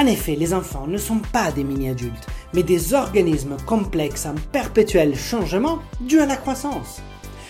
En effet, les enfants ne sont pas des mini-adultes, mais des organismes complexes en perpétuel changement dû à la croissance.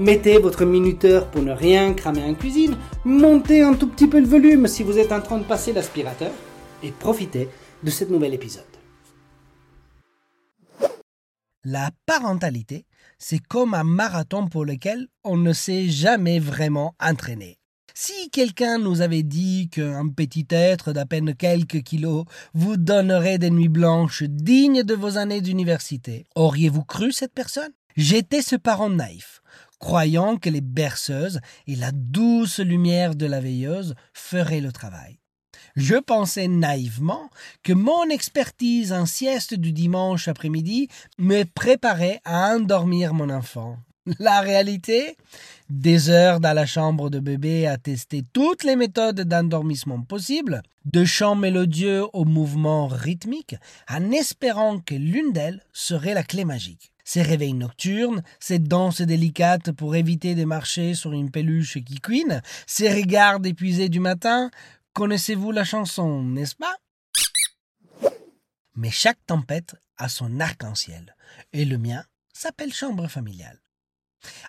Mettez votre minuteur pour ne rien cramer en cuisine. Montez un tout petit peu le volume si vous êtes en train de passer l'aspirateur. Et profitez de cet nouvel épisode. La parentalité, c'est comme un marathon pour lequel on ne s'est jamais vraiment entraîné. Si quelqu'un nous avait dit qu'un petit être d'à peine quelques kilos vous donnerait des nuits blanches dignes de vos années d'université, auriez-vous cru cette personne? J'étais ce parent naïf, croyant que les berceuses et la douce lumière de la veilleuse feraient le travail. Je pensais naïvement que mon expertise en sieste du dimanche après-midi me préparait à endormir mon enfant. La réalité Des heures dans la chambre de bébé à tester toutes les méthodes d'endormissement possibles, de chants mélodieux aux mouvements rythmiques, en espérant que l'une d'elles serait la clé magique. Ces réveils nocturnes, ces danses délicates pour éviter de marcher sur une peluche qui cuine, ces regards épuisés du matin, connaissez-vous la chanson, n'est-ce pas? Mais chaque tempête a son arc-en-ciel, et le mien s'appelle chambre familiale.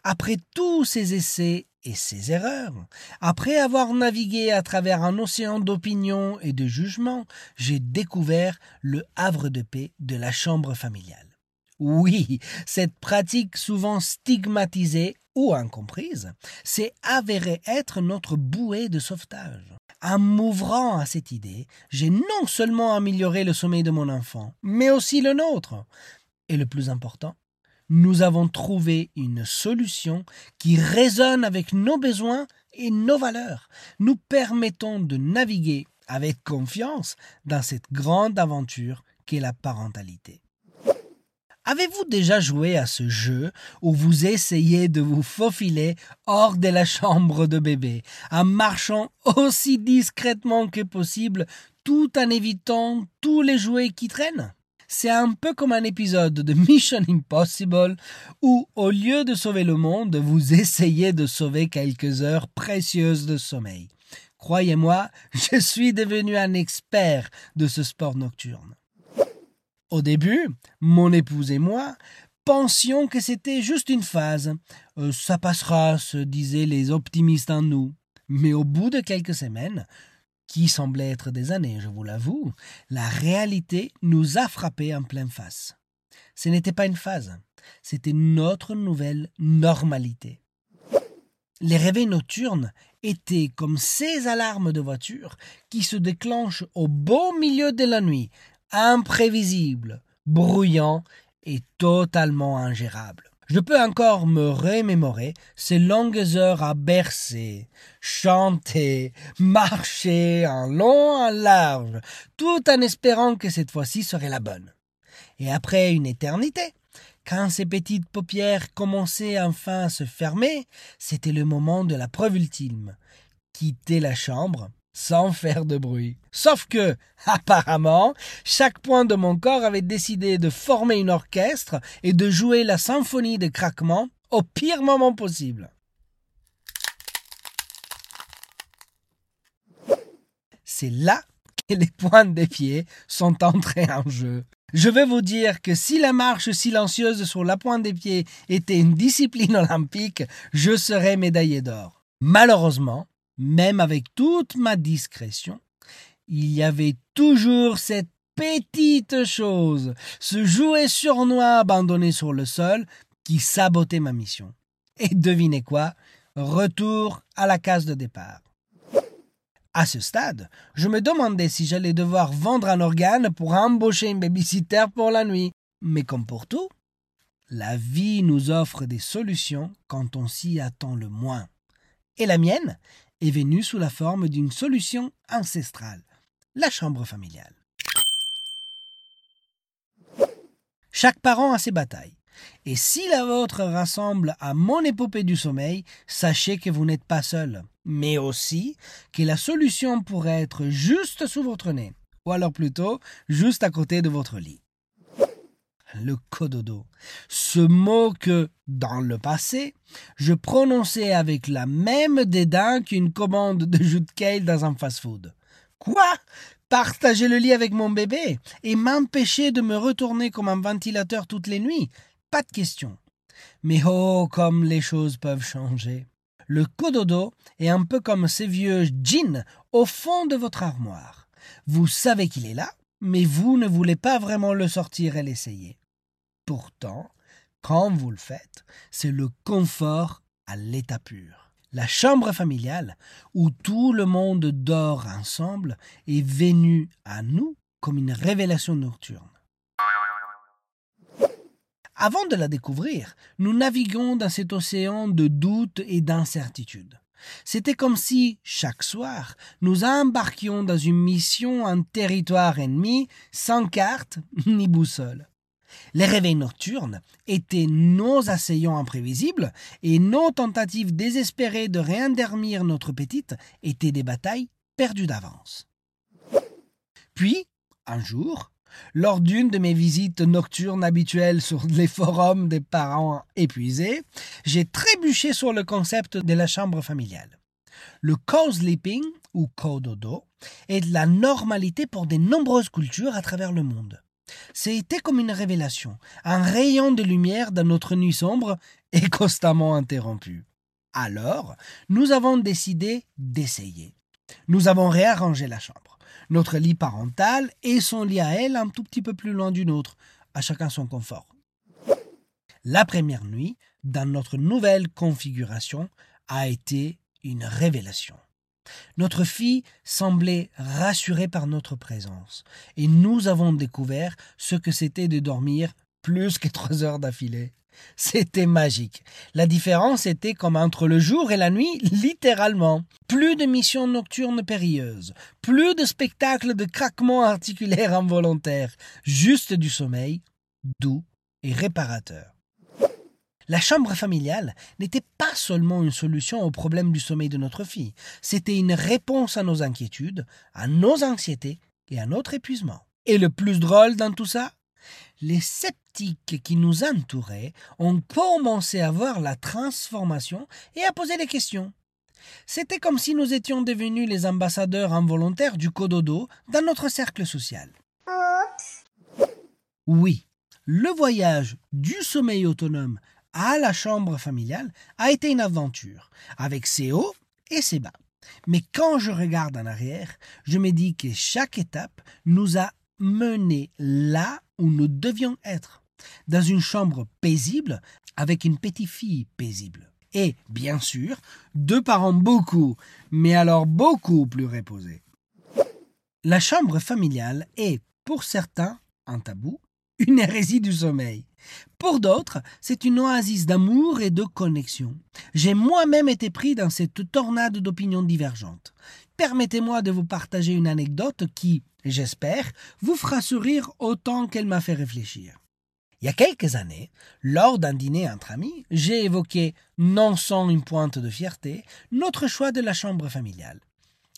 Après tous ces essais et ces erreurs, après avoir navigué à travers un océan d'opinions et de jugements, j'ai découvert le havre de paix de la chambre familiale. Oui, cette pratique souvent stigmatisée ou incomprise s'est avérée être notre bouée de sauvetage. En m'ouvrant à cette idée, j'ai non seulement amélioré le sommeil de mon enfant, mais aussi le nôtre. Et le plus important, nous avons trouvé une solution qui résonne avec nos besoins et nos valeurs, nous permettant de naviguer avec confiance dans cette grande aventure qu'est la parentalité. Avez-vous déjà joué à ce jeu où vous essayez de vous faufiler hors de la chambre de bébé, en marchant aussi discrètement que possible tout en évitant tous les jouets qui traînent? C'est un peu comme un épisode de Mission Impossible où, au lieu de sauver le monde, vous essayez de sauver quelques heures précieuses de sommeil. Croyez-moi, je suis devenu un expert de ce sport nocturne. Au début, mon épouse et moi pensions que c'était juste une phase. Euh, ça passera, se disaient les optimistes en nous. Mais au bout de quelques semaines, qui semblaient être des années, je vous l'avoue, la réalité nous a frappés en pleine face. Ce n'était pas une phase, c'était notre nouvelle normalité. Les réveils nocturnes étaient comme ces alarmes de voiture qui se déclenchent au beau milieu de la nuit, imprévisibles, bruyants et totalement ingérables. Je peux encore me remémorer ces longues heures à bercer, chanter, marcher en long, en large, tout en espérant que cette fois-ci serait la bonne. Et après une éternité, quand ces petites paupières commençaient enfin à se fermer, c'était le moment de la preuve ultime. Quitter la chambre sans faire de bruit. Sauf que, apparemment, chaque point de mon corps avait décidé de former une orchestre et de jouer la symphonie de craquement au pire moment possible. C'est là que les points des pieds sont entrés en jeu. Je vais vous dire que si la marche silencieuse sur la pointe des pieds était une discipline olympique, je serais médaillé d'or. Malheureusement, même avec toute ma discrétion, il y avait toujours cette petite chose, ce jouet sournois abandonné sur le sol, qui sabotait ma mission. Et devinez quoi? Retour à la case de départ. À ce stade, je me demandais si j'allais devoir vendre un organe pour embaucher une babysitter pour la nuit. Mais comme pour tout, la vie nous offre des solutions quand on s'y attend le moins. Et la mienne est venue sous la forme d'une solution ancestrale, la chambre familiale. Chaque parent a ses batailles. Et si la vôtre rassemble à mon épopée du sommeil, sachez que vous n'êtes pas seul, mais aussi que la solution pourrait être juste sous votre nez, ou alors plutôt juste à côté de votre lit le cododo. Ce mot que, dans le passé, je prononçais avec la même dédain qu'une commande de jus de kale dans un fast-food. Quoi? Partager le lit avec mon bébé et m'empêcher de me retourner comme un ventilateur toutes les nuits? Pas de question. Mais oh, comme les choses peuvent changer. Le cododo est un peu comme ces vieux jeans au fond de votre armoire. Vous savez qu'il est là, mais vous ne voulez pas vraiment le sortir et l'essayer. Pourtant, quand vous le faites, c'est le confort à l'état pur. La chambre familiale, où tout le monde dort ensemble, est venue à nous comme une révélation nocturne. Avant de la découvrir, nous naviguons dans cet océan de doutes et d'incertitudes. C'était comme si, chaque soir, nous embarquions dans une mission en territoire ennemi, sans carte ni boussole. Les réveils nocturnes étaient nos assaillants imprévisibles et nos tentatives désespérées de réendormir notre petite étaient des batailles perdues d'avance. Puis, un jour, lors d'une de mes visites nocturnes habituelles sur les forums des parents épuisés, j'ai trébuché sur le concept de la chambre familiale. Le co-sleeping, ou co-dodo, est la normalité pour de nombreuses cultures à travers le monde. C'était comme une révélation, un rayon de lumière dans notre nuit sombre et constamment interrompue. Alors, nous avons décidé d'essayer. Nous avons réarrangé la chambre, notre lit parental et son lit à elle un tout petit peu plus loin du nôtre, à chacun son confort. La première nuit, dans notre nouvelle configuration, a été une révélation. Notre fille semblait rassurée par notre présence, et nous avons découvert ce que c'était de dormir plus que trois heures d'affilée. C'était magique. La différence était comme entre le jour et la nuit, littéralement. Plus de missions nocturnes périlleuses, plus de spectacles de craquements articulaires involontaires, juste du sommeil, doux et réparateur. La chambre familiale n'était pas seulement une solution au problème du sommeil de notre fille, c'était une réponse à nos inquiétudes, à nos anxiétés et à notre épuisement. Et le plus drôle dans tout ça Les sceptiques qui nous entouraient ont commencé à voir la transformation et à poser des questions. C'était comme si nous étions devenus les ambassadeurs involontaires du cododo dans notre cercle social. Oui, le voyage du sommeil autonome à la chambre familiale a été une aventure, avec ses hauts et ses bas. Mais quand je regarde en arrière, je me dis que chaque étape nous a menés là où nous devions être, dans une chambre paisible, avec une petite fille paisible. Et, bien sûr, deux parents beaucoup, mais alors beaucoup plus reposés. La chambre familiale est, pour certains, un tabou, une hérésie du sommeil. Pour d'autres, c'est une oasis d'amour et de connexion. J'ai moi-même été pris dans cette tornade d'opinions divergentes. Permettez-moi de vous partager une anecdote qui, j'espère, vous fera sourire autant qu'elle m'a fait réfléchir. Il y a quelques années, lors d'un dîner entre amis, j'ai évoqué, non sans une pointe de fierté, notre choix de la chambre familiale.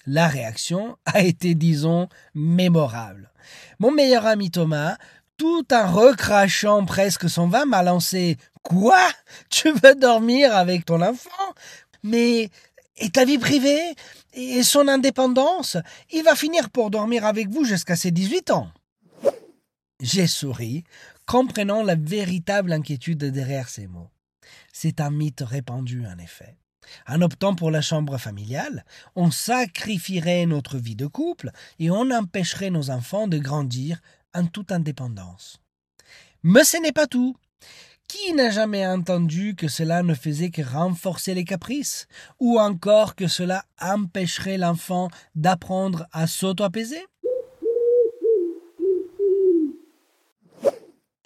La réaction a été, disons, mémorable. Mon meilleur ami Thomas, tout en recrachant presque son vin, m'a lancé Quoi? Tu veux dormir avec ton enfant? Mais et ta vie privée? Et son indépendance? Il va finir pour dormir avec vous jusqu'à ses 18 ans. J'ai souri, comprenant la véritable inquiétude derrière ces mots. C'est un mythe répandu, en effet. En optant pour la chambre familiale, on sacrifierait notre vie de couple et on empêcherait nos enfants de grandir en toute indépendance. Mais ce n'est pas tout. Qui n'a jamais entendu que cela ne faisait que renforcer les caprices, ou encore que cela empêcherait l'enfant d'apprendre à s'auto-apaiser?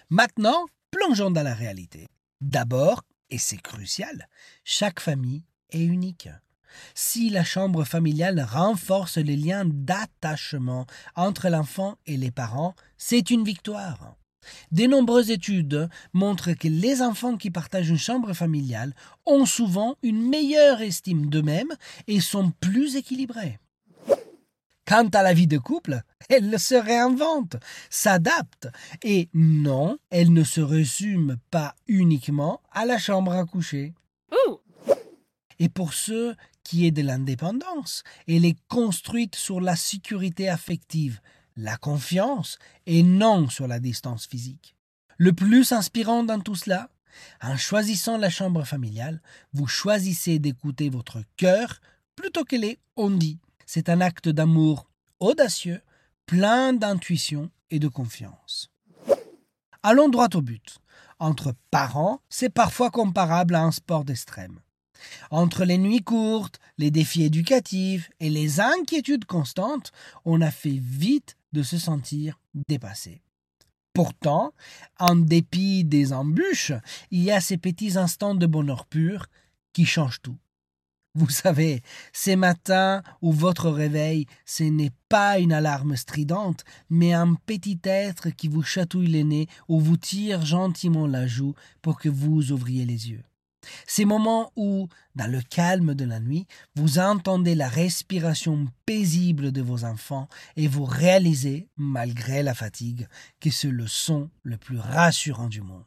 Maintenant, plongeons dans la réalité. D'abord, et c'est crucial, chaque famille est unique. Si la chambre familiale renforce les liens d'attachement entre l'enfant et les parents, c'est une victoire. De nombreuses études montrent que les enfants qui partagent une chambre familiale ont souvent une meilleure estime d'eux-mêmes et sont plus équilibrés. Quant à la vie de couple, elle se réinvente, s'adapte, et non, elle ne se résume pas uniquement à la chambre à coucher. Et pour ceux qui est de l'indépendance, elle est construite sur la sécurité affective, la confiance, et non sur la distance physique. Le plus inspirant dans tout cela, en choisissant la chambre familiale, vous choisissez d'écouter votre cœur plutôt que les on-dit. C'est un acte d'amour audacieux, plein d'intuition et de confiance. Allons droit au but. Entre parents, c'est parfois comparable à un sport d'extrême. Entre les nuits courtes, les défis éducatifs et les inquiétudes constantes, on a fait vite de se sentir dépassé. Pourtant, en dépit des embûches, il y a ces petits instants de bonheur pur qui changent tout. Vous savez, ces matins où votre réveil, ce n'est pas une alarme stridente, mais un petit être qui vous chatouille les nez ou vous tire gentiment la joue pour que vous ouvriez les yeux. Ces moments où, dans le calme de la nuit, vous entendez la respiration paisible de vos enfants et vous réalisez, malgré la fatigue, que c'est le son le plus rassurant du monde.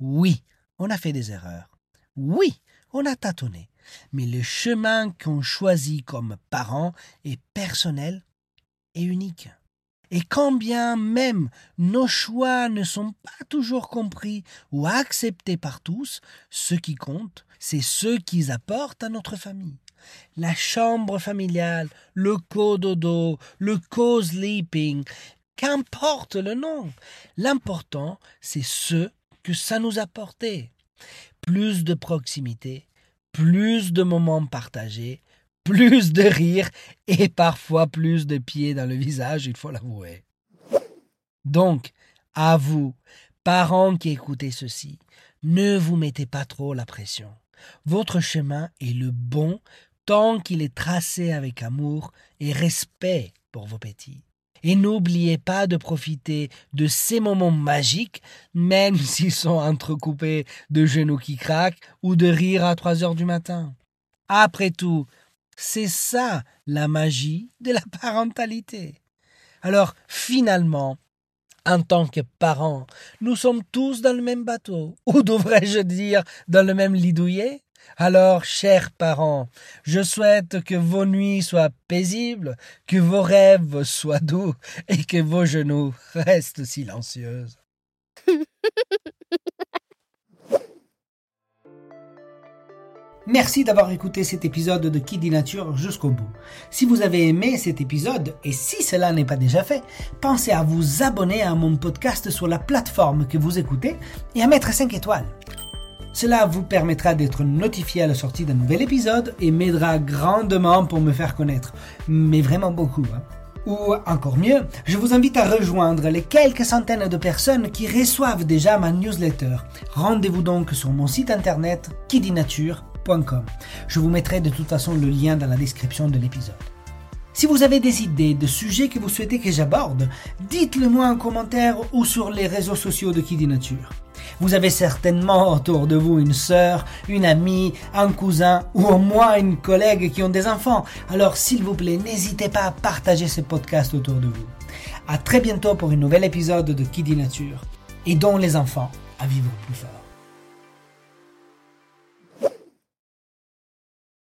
Oui, on a fait des erreurs. Oui, on a tâtonné. Mais le chemin qu'on choisit comme parent est personnel et unique. Et quand bien même nos choix ne sont pas toujours compris ou acceptés par tous, ce qui compte, c'est ce qu'ils apportent à notre famille. La chambre familiale, le co-dodo, le co-sleeping, qu'importe le nom. L'important, c'est ce que ça nous apportait. Plus de proximité, plus de moments partagés, plus de rires et parfois plus de pieds dans le visage, il faut l'avouer. Donc, à vous, parents qui écoutez ceci, ne vous mettez pas trop la pression. Votre chemin est le bon tant qu'il est tracé avec amour et respect pour vos petits. Et n'oubliez pas de profiter de ces moments magiques, même s'ils sont entrecoupés de genoux qui craquent ou de rire à trois heures du matin. Après tout, c'est ça la magie de la parentalité. Alors, finalement, en tant que parents, nous sommes tous dans le même bateau, ou devrais-je dire dans le même lit alors, chers parents, je souhaite que vos nuits soient paisibles, que vos rêves soient doux et que vos genoux restent silencieux. Merci d'avoir écouté cet épisode de Kiddy Nature jusqu'au bout. Si vous avez aimé cet épisode, et si cela n'est pas déjà fait, pensez à vous abonner à mon podcast sur la plateforme que vous écoutez et à mettre 5 étoiles. Cela vous permettra d'être notifié à la sortie d'un nouvel épisode et m'aidera grandement pour me faire connaître. Mais vraiment beaucoup. Hein. Ou encore mieux, je vous invite à rejoindre les quelques centaines de personnes qui reçoivent déjà ma newsletter. Rendez-vous donc sur mon site internet kidinature.com. Je vous mettrai de toute façon le lien dans la description de l'épisode. Si vous avez des idées de sujets que vous souhaitez que j'aborde, dites-le moi en commentaire ou sur les réseaux sociaux de Kidinature. Vous avez certainement autour de vous une sœur, une amie, un cousin ou au moins une collègue qui ont des enfants. Alors s'il vous plaît, n'hésitez pas à partager ce podcast autour de vous. À très bientôt pour un nouvel épisode de Kidinature. Nature. dont les enfants à vivre plus fort.